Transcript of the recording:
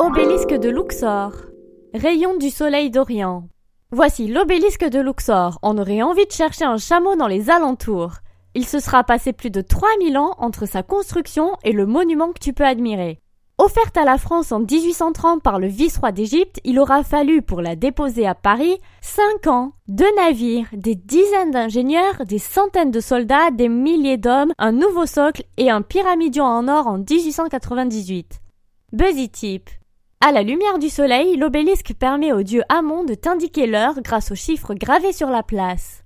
Obélisque de Luxor. Rayon du soleil d'Orient. Voici l'obélisque de Luxor. On aurait envie de chercher un chameau dans les alentours. Il se sera passé plus de 3000 ans entre sa construction et le monument que tu peux admirer. Offerte à la France en 1830 par le vice-roi d'Égypte, il aura fallu, pour la déposer à Paris, 5 ans, deux navires, des dizaines d'ingénieurs, des centaines de soldats, des milliers d'hommes, un nouveau socle et un pyramidion en or en 1898. Buzzy Tip. À la lumière du soleil, l'obélisque permet au dieu Amon de t'indiquer l'heure grâce aux chiffres gravés sur la place.